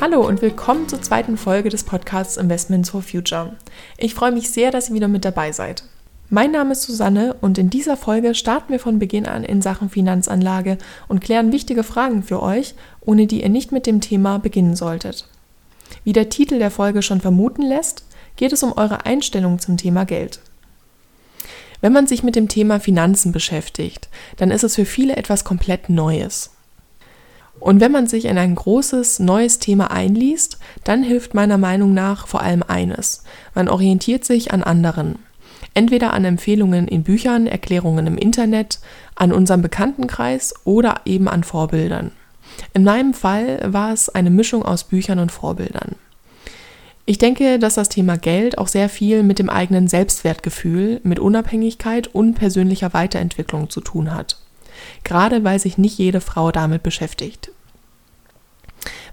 Hallo und willkommen zur zweiten Folge des Podcasts Investments for Future. Ich freue mich sehr, dass ihr wieder mit dabei seid. Mein Name ist Susanne und in dieser Folge starten wir von Beginn an in Sachen Finanzanlage und klären wichtige Fragen für euch, ohne die ihr nicht mit dem Thema beginnen solltet. Wie der Titel der Folge schon vermuten lässt, geht es um eure Einstellung zum Thema Geld. Wenn man sich mit dem Thema Finanzen beschäftigt, dann ist es für viele etwas komplett Neues. Und wenn man sich in ein großes, neues Thema einliest, dann hilft meiner Meinung nach vor allem eines. Man orientiert sich an anderen. Entweder an Empfehlungen in Büchern, Erklärungen im Internet, an unserem Bekanntenkreis oder eben an Vorbildern. In meinem Fall war es eine Mischung aus Büchern und Vorbildern. Ich denke, dass das Thema Geld auch sehr viel mit dem eigenen Selbstwertgefühl, mit Unabhängigkeit und persönlicher Weiterentwicklung zu tun hat gerade weil sich nicht jede Frau damit beschäftigt.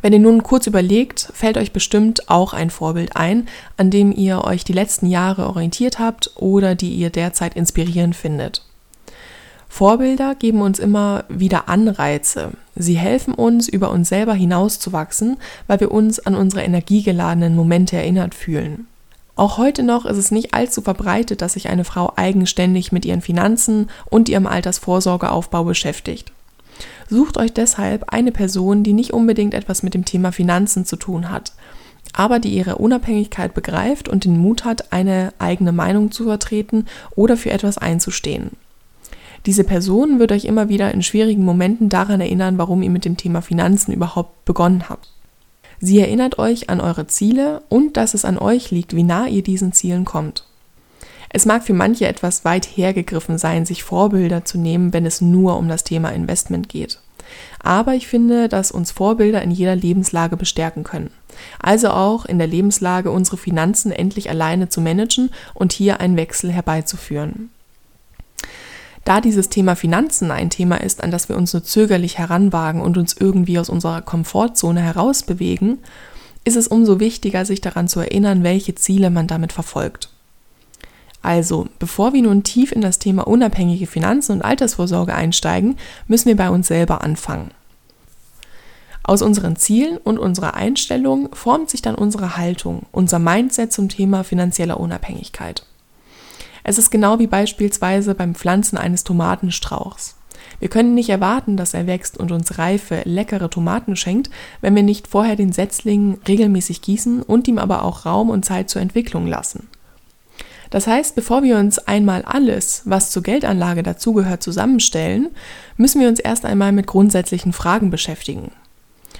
Wenn ihr nun kurz überlegt, fällt euch bestimmt auch ein Vorbild ein, an dem ihr euch die letzten Jahre orientiert habt oder die ihr derzeit inspirierend findet. Vorbilder geben uns immer wieder Anreize. Sie helfen uns, über uns selber hinauszuwachsen, weil wir uns an unsere energiegeladenen Momente erinnert fühlen. Auch heute noch ist es nicht allzu verbreitet, dass sich eine Frau eigenständig mit ihren Finanzen und ihrem Altersvorsorgeaufbau beschäftigt. Sucht euch deshalb eine Person, die nicht unbedingt etwas mit dem Thema Finanzen zu tun hat, aber die ihre Unabhängigkeit begreift und den Mut hat, eine eigene Meinung zu vertreten oder für etwas einzustehen. Diese Person wird euch immer wieder in schwierigen Momenten daran erinnern, warum ihr mit dem Thema Finanzen überhaupt begonnen habt. Sie erinnert euch an eure Ziele und dass es an euch liegt, wie nah ihr diesen Zielen kommt. Es mag für manche etwas weit hergegriffen sein, sich Vorbilder zu nehmen, wenn es nur um das Thema Investment geht. Aber ich finde, dass uns Vorbilder in jeder Lebenslage bestärken können. Also auch in der Lebenslage, unsere Finanzen endlich alleine zu managen und hier einen Wechsel herbeizuführen. Da dieses Thema Finanzen ein Thema ist, an das wir uns nur zögerlich heranwagen und uns irgendwie aus unserer Komfortzone herausbewegen, ist es umso wichtiger, sich daran zu erinnern, welche Ziele man damit verfolgt. Also, bevor wir nun tief in das Thema unabhängige Finanzen und Altersvorsorge einsteigen, müssen wir bei uns selber anfangen. Aus unseren Zielen und unserer Einstellung formt sich dann unsere Haltung, unser Mindset zum Thema finanzieller Unabhängigkeit. Es ist genau wie beispielsweise beim Pflanzen eines Tomatenstrauchs. Wir können nicht erwarten, dass er wächst und uns reife, leckere Tomaten schenkt, wenn wir nicht vorher den Setzling regelmäßig gießen und ihm aber auch Raum und Zeit zur Entwicklung lassen. Das heißt, bevor wir uns einmal alles, was zur Geldanlage dazugehört, zusammenstellen, müssen wir uns erst einmal mit grundsätzlichen Fragen beschäftigen.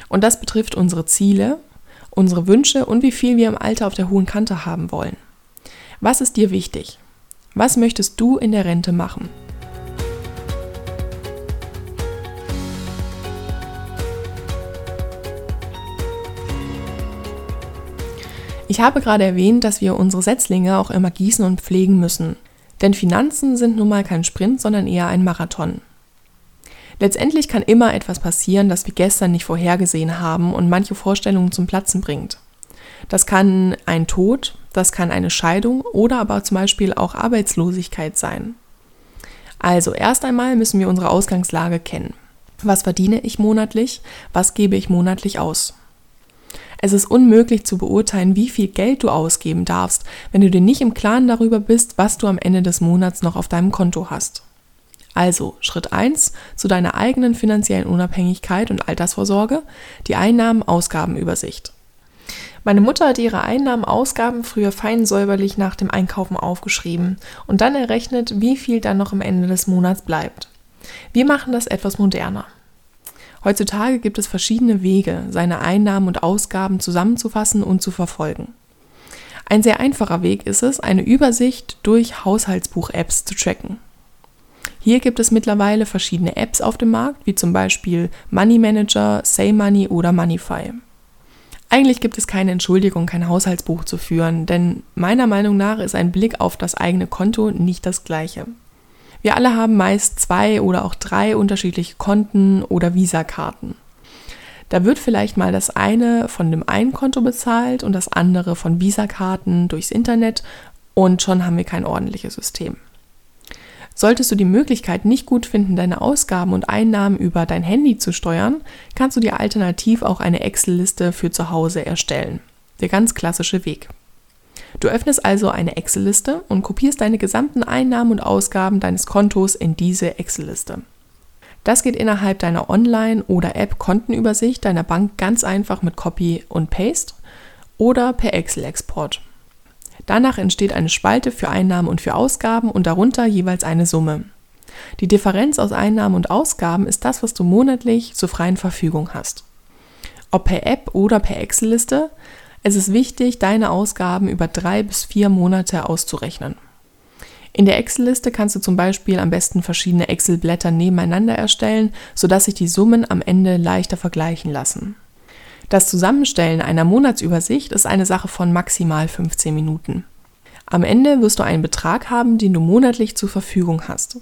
Und das betrifft unsere Ziele, unsere Wünsche und wie viel wir im Alter auf der hohen Kante haben wollen. Was ist dir wichtig? Was möchtest du in der Rente machen? Ich habe gerade erwähnt, dass wir unsere Setzlinge auch immer gießen und pflegen müssen. Denn Finanzen sind nun mal kein Sprint, sondern eher ein Marathon. Letztendlich kann immer etwas passieren, das wir gestern nicht vorhergesehen haben und manche Vorstellungen zum Platzen bringt. Das kann ein Tod, das kann eine Scheidung oder aber zum Beispiel auch Arbeitslosigkeit sein. Also erst einmal müssen wir unsere Ausgangslage kennen. Was verdiene ich monatlich? Was gebe ich monatlich aus? Es ist unmöglich zu beurteilen, wie viel Geld du ausgeben darfst, wenn du dir nicht im Klaren darüber bist, was du am Ende des Monats noch auf deinem Konto hast. Also Schritt 1 zu deiner eigenen finanziellen Unabhängigkeit und Altersvorsorge, die Einnahmen-Ausgabenübersicht. Meine Mutter hat ihre Einnahmen, Ausgaben früher fein säuberlich nach dem Einkaufen aufgeschrieben und dann errechnet, wie viel dann noch am Ende des Monats bleibt. Wir machen das etwas moderner. Heutzutage gibt es verschiedene Wege, seine Einnahmen und Ausgaben zusammenzufassen und zu verfolgen. Ein sehr einfacher Weg ist es, eine Übersicht durch Haushaltsbuch-Apps zu tracken. Hier gibt es mittlerweile verschiedene Apps auf dem Markt, wie zum Beispiel Money Manager, Say Money oder Moneyfy. Eigentlich gibt es keine Entschuldigung, kein Haushaltsbuch zu führen, denn meiner Meinung nach ist ein Blick auf das eigene Konto nicht das gleiche. Wir alle haben meist zwei oder auch drei unterschiedliche Konten oder Visakarten. Da wird vielleicht mal das eine von dem einen Konto bezahlt und das andere von Visakarten durchs Internet und schon haben wir kein ordentliches System. Solltest du die Möglichkeit nicht gut finden, deine Ausgaben und Einnahmen über dein Handy zu steuern, kannst du dir alternativ auch eine Excel-Liste für zu Hause erstellen. Der ganz klassische Weg. Du öffnest also eine Excel-Liste und kopierst deine gesamten Einnahmen und Ausgaben deines Kontos in diese Excel-Liste. Das geht innerhalb deiner Online- oder App-Kontenübersicht deiner Bank ganz einfach mit Copy und Paste oder per Excel-Export. Danach entsteht eine Spalte für Einnahmen und für Ausgaben und darunter jeweils eine Summe. Die Differenz aus Einnahmen und Ausgaben ist das, was du monatlich zur freien Verfügung hast. Ob per App oder per Excel-Liste, es ist wichtig, deine Ausgaben über drei bis vier Monate auszurechnen. In der Excel-Liste kannst du zum Beispiel am besten verschiedene Excel-Blätter nebeneinander erstellen, sodass sich die Summen am Ende leichter vergleichen lassen. Das Zusammenstellen einer Monatsübersicht ist eine Sache von maximal 15 Minuten. Am Ende wirst du einen Betrag haben, den du monatlich zur Verfügung hast.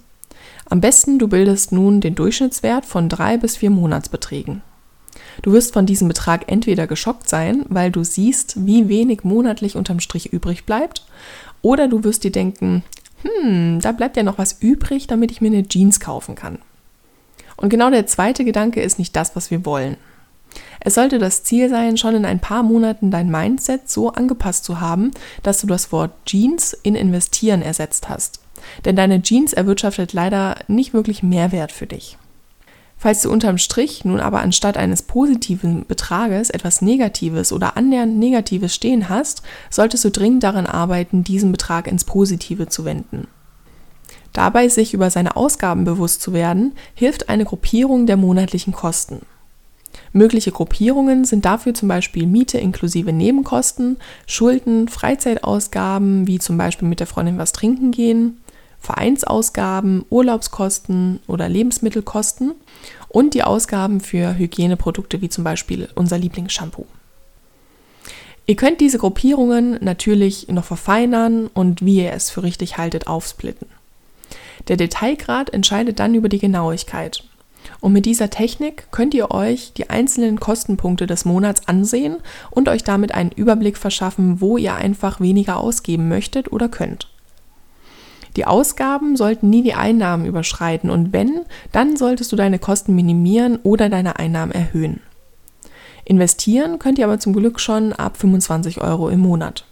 Am besten du bildest nun den Durchschnittswert von drei bis vier Monatsbeträgen. Du wirst von diesem Betrag entweder geschockt sein, weil du siehst, wie wenig monatlich unterm Strich übrig bleibt, oder du wirst dir denken, hm, da bleibt ja noch was übrig, damit ich mir eine Jeans kaufen kann. Und genau der zweite Gedanke ist nicht das, was wir wollen. Es sollte das Ziel sein, schon in ein paar Monaten dein Mindset so angepasst zu haben, dass du das Wort Jeans in investieren ersetzt hast. Denn deine Jeans erwirtschaftet leider nicht wirklich Mehrwert für dich. Falls du unterm Strich nun aber anstatt eines positiven Betrages etwas Negatives oder annähernd Negatives stehen hast, solltest du dringend daran arbeiten, diesen Betrag ins Positive zu wenden. Dabei sich über seine Ausgaben bewusst zu werden, hilft eine Gruppierung der monatlichen Kosten. Mögliche Gruppierungen sind dafür zum Beispiel Miete inklusive Nebenkosten, Schulden, Freizeitausgaben, wie zum Beispiel mit der Freundin was trinken gehen, Vereinsausgaben, Urlaubskosten oder Lebensmittelkosten und die Ausgaben für Hygieneprodukte, wie zum Beispiel unser Lieblingsshampoo. Ihr könnt diese Gruppierungen natürlich noch verfeinern und wie ihr es für richtig haltet, aufsplitten. Der Detailgrad entscheidet dann über die Genauigkeit. Und mit dieser Technik könnt ihr euch die einzelnen Kostenpunkte des Monats ansehen und euch damit einen Überblick verschaffen, wo ihr einfach weniger ausgeben möchtet oder könnt. Die Ausgaben sollten nie die Einnahmen überschreiten und wenn, dann solltest du deine Kosten minimieren oder deine Einnahmen erhöhen. Investieren könnt ihr aber zum Glück schon ab 25 Euro im Monat.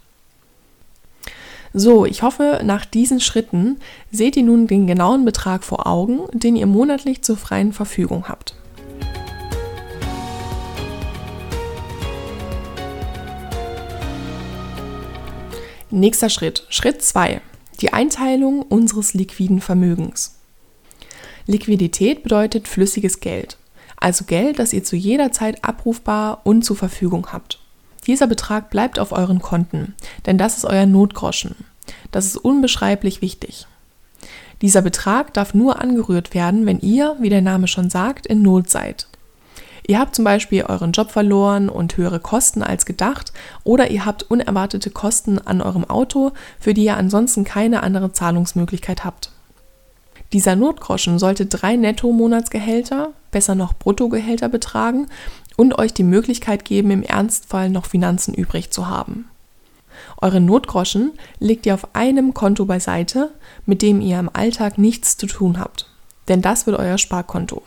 So, ich hoffe, nach diesen Schritten seht ihr nun den genauen Betrag vor Augen, den ihr monatlich zur freien Verfügung habt. Nächster Schritt, Schritt 2, die Einteilung unseres liquiden Vermögens. Liquidität bedeutet flüssiges Geld, also Geld, das ihr zu jeder Zeit abrufbar und zur Verfügung habt. Dieser Betrag bleibt auf euren Konten, denn das ist euer Notgroschen. Das ist unbeschreiblich wichtig. Dieser Betrag darf nur angerührt werden, wenn ihr, wie der Name schon sagt, in Not seid. Ihr habt zum Beispiel euren Job verloren und höhere Kosten als gedacht oder ihr habt unerwartete Kosten an eurem Auto, für die ihr ansonsten keine andere Zahlungsmöglichkeit habt. Dieser Notgroschen sollte drei Netto-Monatsgehälter, besser noch Bruttogehälter betragen und euch die Möglichkeit geben, im Ernstfall noch Finanzen übrig zu haben. Eure Notgroschen legt ihr auf einem Konto beiseite, mit dem ihr im Alltag nichts zu tun habt. Denn das wird euer Sparkonto.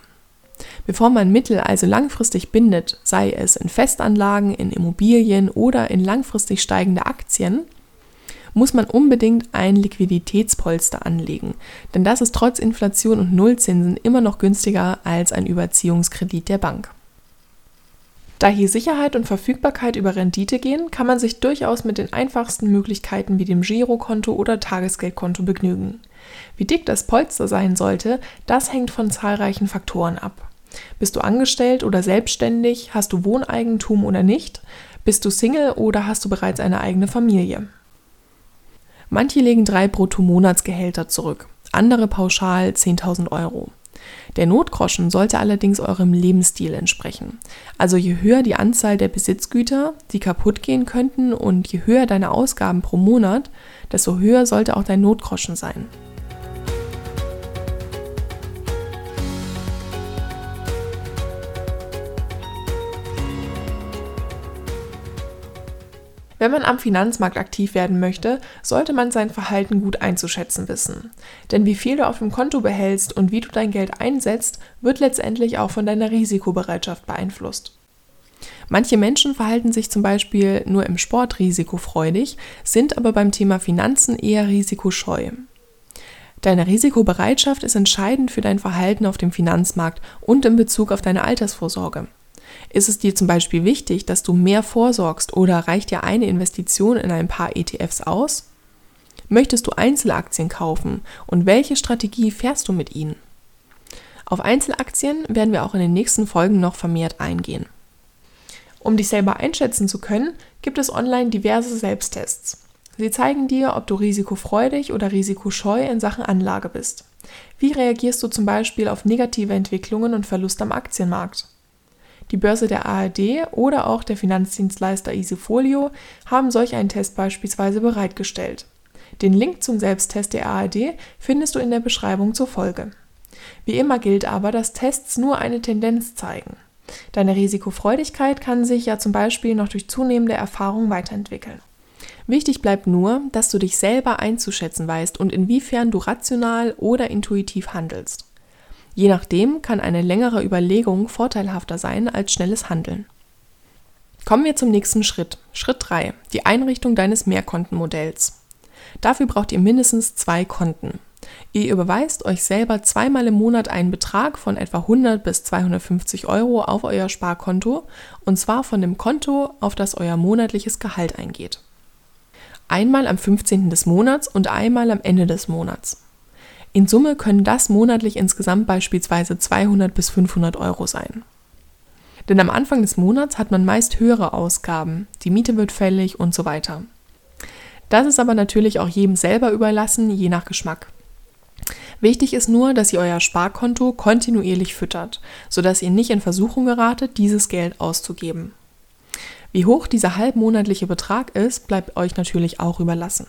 Bevor man Mittel also langfristig bindet, sei es in Festanlagen, in Immobilien oder in langfristig steigende Aktien, muss man unbedingt ein Liquiditätspolster anlegen, denn das ist trotz Inflation und Nullzinsen immer noch günstiger als ein Überziehungskredit der Bank. Da hier Sicherheit und Verfügbarkeit über Rendite gehen, kann man sich durchaus mit den einfachsten Möglichkeiten wie dem Girokonto oder Tagesgeldkonto begnügen. Wie dick das Polster sein sollte, das hängt von zahlreichen Faktoren ab. Bist du angestellt oder selbstständig? Hast du Wohneigentum oder nicht? Bist du Single oder hast du bereits eine eigene Familie? Manche legen drei Brutto-Monatsgehälter zurück, andere pauschal 10.000 Euro. Der Notgroschen sollte allerdings eurem Lebensstil entsprechen. Also je höher die Anzahl der Besitzgüter, die kaputt gehen könnten und je höher deine Ausgaben pro Monat, desto höher sollte auch dein Notgroschen sein. Wenn man am Finanzmarkt aktiv werden möchte, sollte man sein Verhalten gut einzuschätzen wissen. Denn wie viel du auf dem Konto behältst und wie du dein Geld einsetzt, wird letztendlich auch von deiner Risikobereitschaft beeinflusst. Manche Menschen verhalten sich zum Beispiel nur im Sport risikofreudig, sind aber beim Thema Finanzen eher risikoscheu. Deine Risikobereitschaft ist entscheidend für dein Verhalten auf dem Finanzmarkt und in Bezug auf deine Altersvorsorge. Ist es dir zum Beispiel wichtig, dass du mehr vorsorgst oder reicht dir eine Investition in ein paar ETFs aus? Möchtest du Einzelaktien kaufen und welche Strategie fährst du mit ihnen? Auf Einzelaktien werden wir auch in den nächsten Folgen noch vermehrt eingehen. Um dich selber einschätzen zu können, gibt es online diverse Selbsttests. Sie zeigen dir, ob du risikofreudig oder risikoscheu in Sachen Anlage bist. Wie reagierst du zum Beispiel auf negative Entwicklungen und Verlust am Aktienmarkt? Die Börse der ARD oder auch der Finanzdienstleister Easyfolio haben solch einen Test beispielsweise bereitgestellt. Den Link zum Selbsttest der ARD findest du in der Beschreibung zur Folge. Wie immer gilt aber, dass Tests nur eine Tendenz zeigen. Deine Risikofreudigkeit kann sich ja zum Beispiel noch durch zunehmende Erfahrung weiterentwickeln. Wichtig bleibt nur, dass du dich selber einzuschätzen weißt und inwiefern du rational oder intuitiv handelst. Je nachdem kann eine längere Überlegung vorteilhafter sein als schnelles Handeln. Kommen wir zum nächsten Schritt. Schritt 3. Die Einrichtung deines Mehrkontenmodells. Dafür braucht ihr mindestens zwei Konten. Ihr überweist euch selber zweimal im Monat einen Betrag von etwa 100 bis 250 Euro auf euer Sparkonto und zwar von dem Konto, auf das euer monatliches Gehalt eingeht. Einmal am 15. des Monats und einmal am Ende des Monats. In Summe können das monatlich insgesamt beispielsweise 200 bis 500 Euro sein. Denn am Anfang des Monats hat man meist höhere Ausgaben, die Miete wird fällig und so weiter. Das ist aber natürlich auch jedem selber überlassen, je nach Geschmack. Wichtig ist nur, dass ihr euer Sparkonto kontinuierlich füttert, sodass ihr nicht in Versuchung geratet, dieses Geld auszugeben. Wie hoch dieser halbmonatliche Betrag ist, bleibt euch natürlich auch überlassen.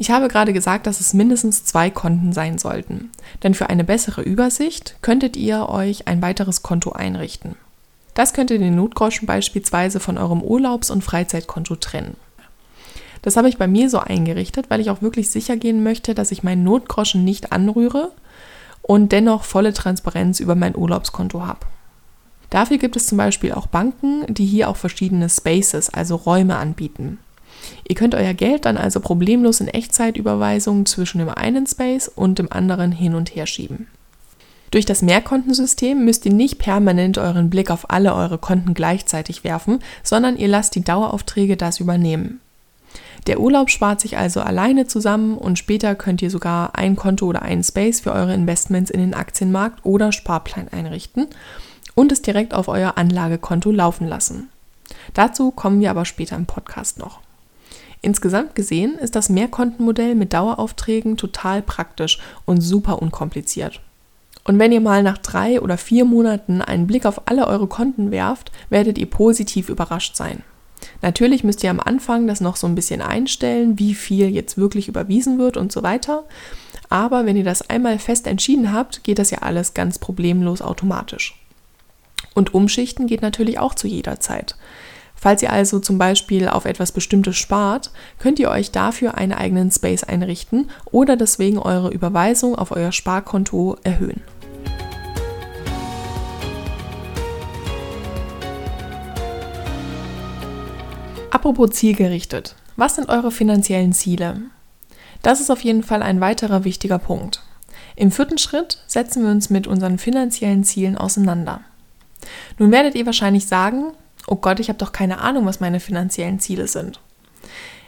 Ich habe gerade gesagt, dass es mindestens zwei Konten sein sollten, denn für eine bessere Übersicht könntet ihr euch ein weiteres Konto einrichten. Das könnt ihr den Notgroschen beispielsweise von eurem Urlaubs- und Freizeitkonto trennen. Das habe ich bei mir so eingerichtet, weil ich auch wirklich sicher gehen möchte, dass ich meinen Notgroschen nicht anrühre und dennoch volle Transparenz über mein Urlaubskonto habe. Dafür gibt es zum Beispiel auch Banken, die hier auch verschiedene Spaces, also Räume anbieten. Ihr könnt euer Geld dann also problemlos in Echtzeitüberweisungen zwischen dem einen Space und dem anderen hin und her schieben. Durch das Mehrkontensystem müsst ihr nicht permanent euren Blick auf alle eure Konten gleichzeitig werfen, sondern ihr lasst die Daueraufträge das übernehmen. Der Urlaub spart sich also alleine zusammen und später könnt ihr sogar ein Konto oder einen Space für eure Investments in den Aktienmarkt oder Sparplan einrichten und es direkt auf euer Anlagekonto laufen lassen. Dazu kommen wir aber später im Podcast noch. Insgesamt gesehen ist das Mehrkontenmodell mit Daueraufträgen total praktisch und super unkompliziert. Und wenn ihr mal nach drei oder vier Monaten einen Blick auf alle eure Konten werft, werdet ihr positiv überrascht sein. Natürlich müsst ihr am Anfang das noch so ein bisschen einstellen, wie viel jetzt wirklich überwiesen wird und so weiter. Aber wenn ihr das einmal fest entschieden habt, geht das ja alles ganz problemlos automatisch. Und umschichten geht natürlich auch zu jeder Zeit. Falls ihr also zum Beispiel auf etwas Bestimmtes spart, könnt ihr euch dafür einen eigenen Space einrichten oder deswegen eure Überweisung auf euer Sparkonto erhöhen. Apropos zielgerichtet. Was sind eure finanziellen Ziele? Das ist auf jeden Fall ein weiterer wichtiger Punkt. Im vierten Schritt setzen wir uns mit unseren finanziellen Zielen auseinander. Nun werdet ihr wahrscheinlich sagen, oh Gott, ich habe doch keine Ahnung, was meine finanziellen Ziele sind.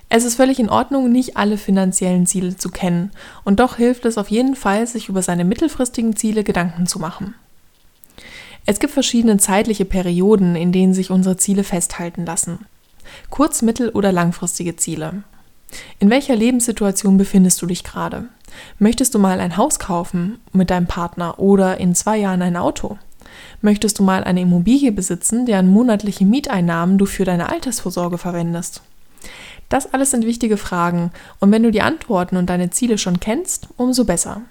Es ist völlig in Ordnung, nicht alle finanziellen Ziele zu kennen, und doch hilft es auf jeden Fall, sich über seine mittelfristigen Ziele Gedanken zu machen. Es gibt verschiedene zeitliche Perioden, in denen sich unsere Ziele festhalten lassen. Kurz-, mittel- oder langfristige Ziele. In welcher Lebenssituation befindest du dich gerade? Möchtest du mal ein Haus kaufen mit deinem Partner oder in zwei Jahren ein Auto? Möchtest du mal eine Immobilie besitzen, deren monatliche Mieteinnahmen du für deine Altersvorsorge verwendest? Das alles sind wichtige Fragen und wenn du die Antworten und deine Ziele schon kennst, umso besser.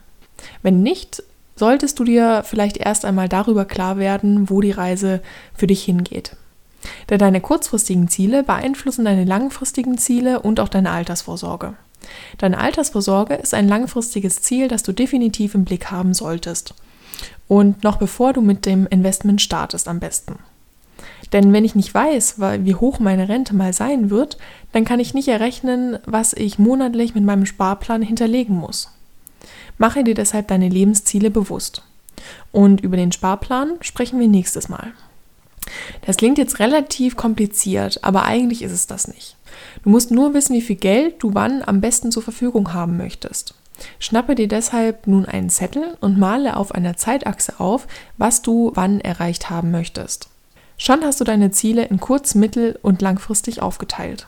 Wenn nicht, solltest du dir vielleicht erst einmal darüber klar werden, wo die Reise für dich hingeht. Denn deine kurzfristigen Ziele beeinflussen deine langfristigen Ziele und auch deine Altersvorsorge. Deine Altersvorsorge ist ein langfristiges Ziel, das du definitiv im Blick haben solltest. Und noch bevor du mit dem Investment startest am besten. Denn wenn ich nicht weiß, wie hoch meine Rente mal sein wird, dann kann ich nicht errechnen, was ich monatlich mit meinem Sparplan hinterlegen muss. Mache dir deshalb deine Lebensziele bewusst. Und über den Sparplan sprechen wir nächstes Mal. Das klingt jetzt relativ kompliziert, aber eigentlich ist es das nicht. Du musst nur wissen, wie viel Geld du wann am besten zur Verfügung haben möchtest. Schnappe dir deshalb nun einen Zettel und male auf einer Zeitachse auf, was du wann erreicht haben möchtest. Schon hast du deine Ziele in kurz-, mittel- und langfristig aufgeteilt.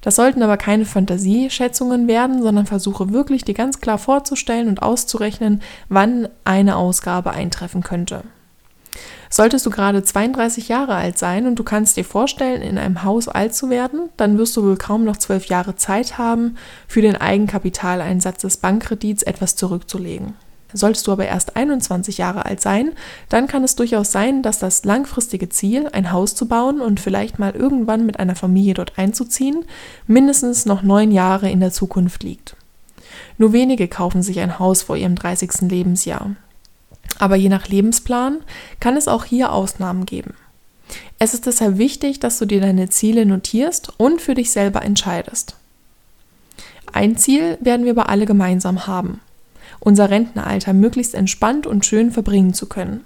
Das sollten aber keine Fantasieschätzungen werden, sondern versuche wirklich dir ganz klar vorzustellen und auszurechnen, wann eine Ausgabe eintreffen könnte. Solltest du gerade 32 Jahre alt sein und du kannst dir vorstellen, in einem Haus alt zu werden, dann wirst du wohl kaum noch zwölf Jahre Zeit haben, für den Eigenkapitaleinsatz des Bankkredits etwas zurückzulegen. Solltest du aber erst 21 Jahre alt sein, dann kann es durchaus sein, dass das langfristige Ziel, ein Haus zu bauen und vielleicht mal irgendwann mit einer Familie dort einzuziehen, mindestens noch neun Jahre in der Zukunft liegt. Nur wenige kaufen sich ein Haus vor ihrem 30. Lebensjahr. Aber je nach Lebensplan kann es auch hier Ausnahmen geben. Es ist deshalb wichtig, dass du dir deine Ziele notierst und für dich selber entscheidest. Ein Ziel werden wir aber alle gemeinsam haben. Unser Rentenalter möglichst entspannt und schön verbringen zu können.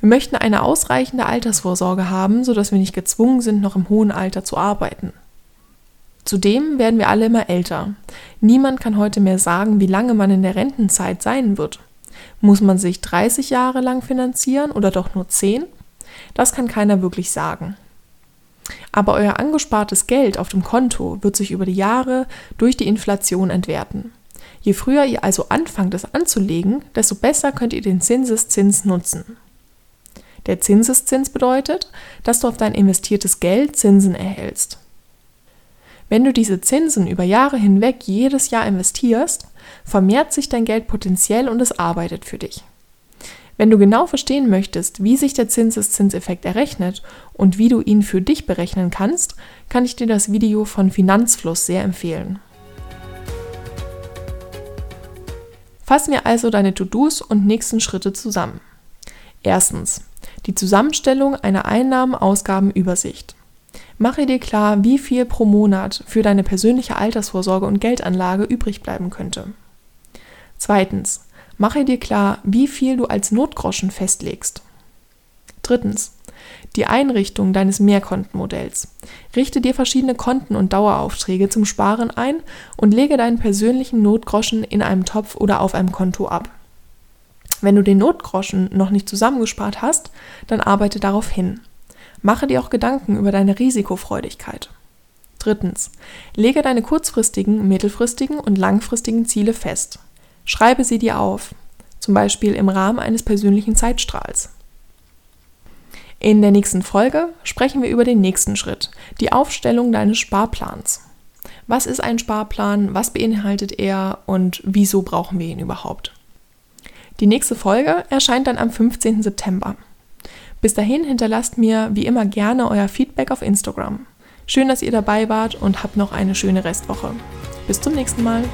Wir möchten eine ausreichende Altersvorsorge haben, sodass wir nicht gezwungen sind, noch im hohen Alter zu arbeiten. Zudem werden wir alle immer älter. Niemand kann heute mehr sagen, wie lange man in der Rentenzeit sein wird. Muss man sich 30 Jahre lang finanzieren oder doch nur 10? Das kann keiner wirklich sagen. Aber euer angespartes Geld auf dem Konto wird sich über die Jahre durch die Inflation entwerten. Je früher ihr also anfangt, es anzulegen, desto besser könnt ihr den Zinseszins nutzen. Der Zinseszins bedeutet, dass du auf dein investiertes Geld Zinsen erhältst. Wenn du diese Zinsen über Jahre hinweg jedes Jahr investierst, vermehrt sich dein Geld potenziell und es arbeitet für dich. Wenn du genau verstehen möchtest, wie sich der Zinseszinseffekt errechnet und wie du ihn für dich berechnen kannst, kann ich dir das Video von Finanzfluss sehr empfehlen. Fassen wir also deine To-Dos und nächsten Schritte zusammen. Erstens. Die Zusammenstellung einer Einnahmen-Ausgaben-Übersicht. Mache dir klar, wie viel pro Monat für deine persönliche Altersvorsorge und Geldanlage übrig bleiben könnte. Zweitens, mache dir klar, wie viel du als Notgroschen festlegst. Drittens, die Einrichtung deines Mehrkontenmodells. Richte dir verschiedene Konten und Daueraufträge zum Sparen ein und lege deinen persönlichen Notgroschen in einem Topf oder auf einem Konto ab. Wenn du den Notgroschen noch nicht zusammengespart hast, dann arbeite darauf hin. Mache dir auch Gedanken über deine Risikofreudigkeit. Drittens. Lege deine kurzfristigen, mittelfristigen und langfristigen Ziele fest. Schreibe sie dir auf, zum Beispiel im Rahmen eines persönlichen Zeitstrahls. In der nächsten Folge sprechen wir über den nächsten Schritt, die Aufstellung deines Sparplans. Was ist ein Sparplan, was beinhaltet er und wieso brauchen wir ihn überhaupt? Die nächste Folge erscheint dann am 15. September. Bis dahin hinterlasst mir wie immer gerne euer Feedback auf Instagram. Schön, dass ihr dabei wart und habt noch eine schöne Restwoche. Bis zum nächsten Mal.